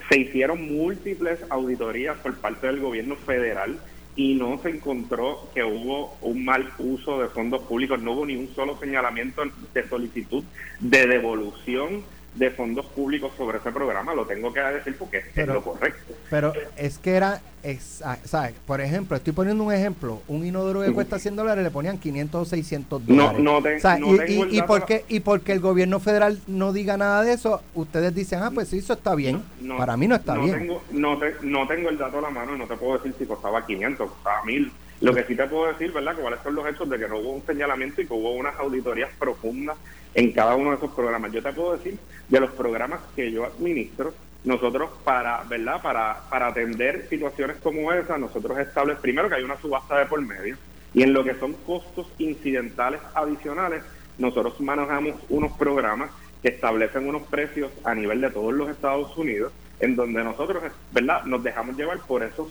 Se hicieron múltiples auditorías por parte del gobierno federal y no se encontró que hubo un mal uso de fondos públicos, no hubo ni un solo señalamiento de solicitud de devolución de fondos públicos sobre ese programa, lo tengo que decir porque es Pero- lo correcto. Pero es que era, es, ¿sabes? Por ejemplo, estoy poniendo un ejemplo. Un inodoro que cuesta 100 dólares le ponían 500 o 600 No, dólares. no, te- O sea, no y, tengo y, y porque, y porque el gobierno federal no diga nada de eso, ustedes dicen, ah, pues sí, eso está bien. No, Para mí no está bien. Tengo, no, te- no tengo el dato a la mano y no te puedo decir si costaba 500, costaba 1000. Lo que sí te puedo decir, ¿verdad? Que cuáles son los hechos de que no hubo un señalamiento y que hubo unas auditorías profundas en cada uno de esos programas. Yo te puedo decir de los programas que yo administro, nosotros para, ¿verdad? Para, para atender situaciones como esa, nosotros establecemos primero que hay una subasta de por medio y en lo que son costos incidentales adicionales, nosotros manejamos unos programas que establecen unos precios a nivel de todos los Estados Unidos, en donde nosotros, ¿verdad?, nos dejamos llevar por esos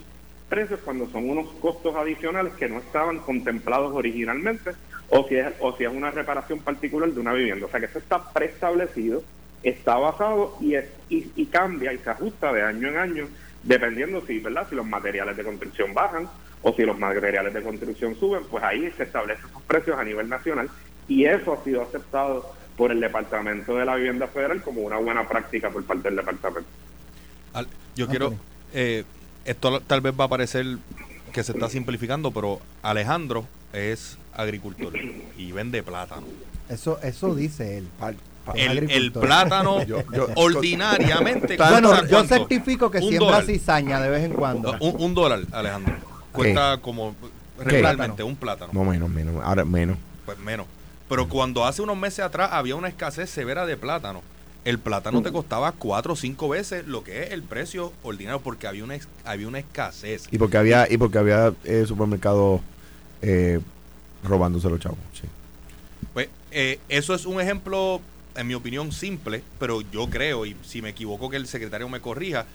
precios cuando son unos costos adicionales que no estaban contemplados originalmente, o si es, o si es una reparación particular de una vivienda. O sea que eso está preestablecido, está basado y, es, y, y cambia y se ajusta de año en año, dependiendo si, ¿verdad?, si los materiales de construcción bajan o si los materiales de construcción suben, pues ahí se establecen esos precios a nivel nacional y eso ha sido aceptado por el Departamento de la Vivienda Federal como una buena práctica por parte del departamento. Al- Yo Anthony. quiero, eh, esto tal vez va a parecer que se está simplificando, pero Alejandro es agricultor y vende plátano. Eso, eso dice él. El, plátano (laughs) Yo- yo- ordinariamente (laughs) Bueno, yo certifico que Un siembra dólar. cizaña de vez en cuando. Un, un dólar, Alejandro. Cuesta como regularmente un plátano. No, menos, menos. Ahora menos. Pues menos. Pero cuando hace unos meses atrás había una escasez severa de plátano, el plátano te costaba cuatro o cinco veces lo que es el precio ordinario porque había una, había una escasez. Y porque había, y porque había eh, supermercados eh, robándose los chavos. Sí. Pues eh, eso es un ejemplo, en mi opinión, simple, pero yo creo, y si me equivoco que el secretario me corrija,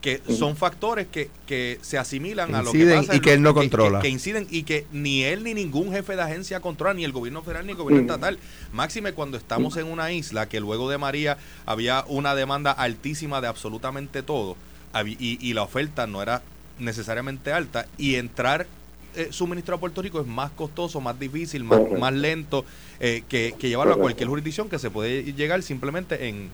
que son factores que, que se asimilan a lo que Inciden pasa y que él no que- controla. Que, que inciden y que ni él ni ningún jefe de agencia controla, ni el gobierno federal ni el gobierno estatal. Máxime cuando estamos en una isla que luego de María había una demanda altísima de absolutamente todo y la oferta no era necesariamente alta y entrar eh, suministro a Puerto Rico es más costoso, más difícil, más, Correcto. más lento eh, que, que llevarlo a Correcto. cualquier jurisdicción que se puede llegar simplemente en,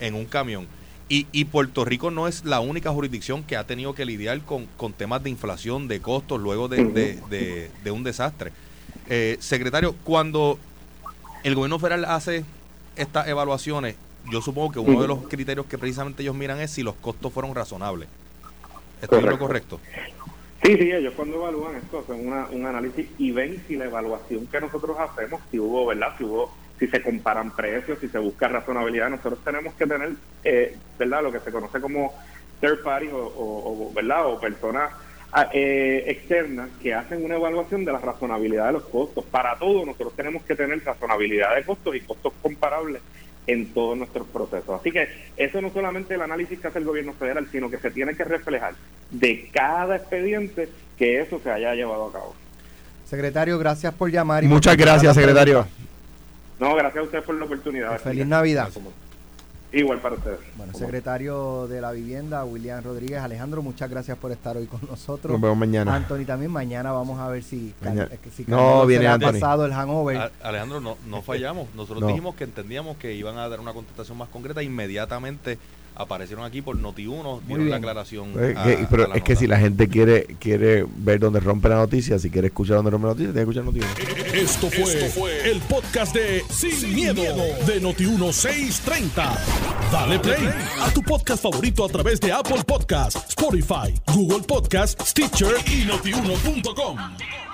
en un camión. Y, y Puerto Rico no es la única jurisdicción que ha tenido que lidiar con, con temas de inflación, de costos, luego de, de- de- de un desastre. Eh, secretario, cuando el gobierno federal hace estas evaluaciones, yo supongo que uno de los criterios que precisamente ellos miran es si los costos fueron razonables. ¿Estoy en lo correcto? Sí, sí, ellos cuando evalúan esto hacen una, un análisis y ven si la evaluación que nosotros hacemos, si hubo, ¿verdad? Si hubo si se comparan precios, si se busca razonabilidad. Nosotros tenemos que tener, eh, ¿verdad?, lo que se conoce como third party o, ¿verdad?, o personas ah, eh, externas que hacen una evaluación de la razonabilidad de los costos. Para todo, nosotros tenemos que tener razonabilidad de costos y costos comparables en todos nuestros procesos. Así que eso no solamente el análisis que hace el gobierno federal, sino que se tiene que reflejar de cada expediente que eso se haya llevado a cabo. Secretario, gracias por llamar. Y Muchas gracias, secretario. No, gracias a usted por la oportunidad. Feliz Navidad. Igual para ustedes. Bueno, secretario de la Vivienda, William Rodríguez. Alejandro, muchas gracias por estar hoy con nosotros. Nos vemos mañana. Anthony también. Mañana vamos a ver si, si no, viene ha Anthony. pasado el hangover. Alejandro, no, no fallamos. Nosotros dijimos que entendíamos que iban a dar una contestación más concreta inmediatamente aparecieron aquí por Noti1, dieron la aclaración. Pues, pero es que si la gente quiere quiere ver dónde rompe la noticia, si quiere escuchar dónde rompe la noticia, tiene que escuchar Noti1. Esto fue, el podcast de Sin, miedo, de Noti1630. Dale play a tu podcast favorito a través de Apple Podcasts, Spotify, Google Podcasts, Stitcher y notiuno.com.